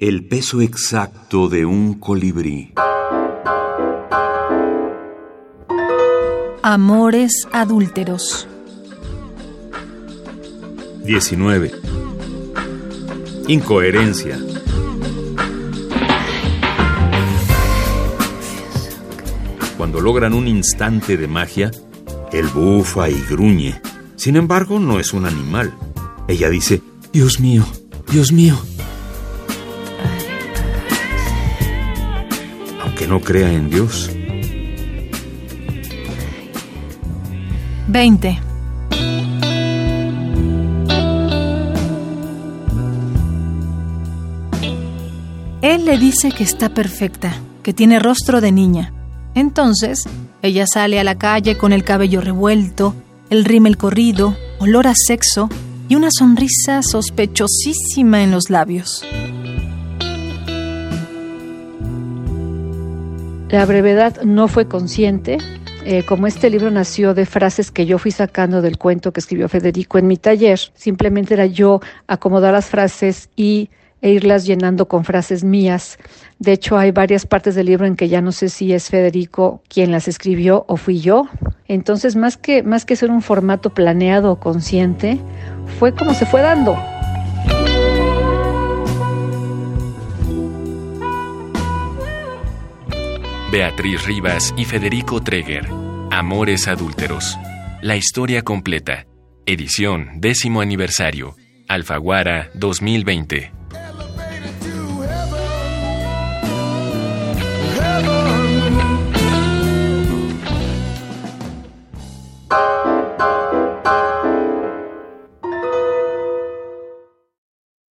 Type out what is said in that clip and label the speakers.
Speaker 1: El peso exacto de un colibrí.
Speaker 2: Amores adúlteros.
Speaker 1: 19. Incoherencia. Cuando logran un instante de magia, él bufa y gruñe. Sin embargo, no es un animal. Ella dice, Dios mío, Dios mío. Aunque no crea en Dios.
Speaker 2: 20. Él le dice que está perfecta, que tiene rostro de niña. Entonces, ella sale a la calle con el cabello revuelto, el rímel corrido, olor a sexo y una sonrisa sospechosísima en los labios.
Speaker 3: La brevedad no fue consciente. Eh, como este libro nació de frases que yo fui sacando del cuento que escribió Federico en mi taller, simplemente era yo acomodar las frases y e irlas llenando con frases mías. De hecho, hay varias partes del libro en que ya no sé si es Federico quien las escribió o fui yo. Entonces, más que, más que ser un formato planeado o consciente, fue como se fue dando.
Speaker 4: Beatriz Rivas y Federico Treger. Amores adúlteros. La historia completa. Edición décimo aniversario. Alfaguara 2020.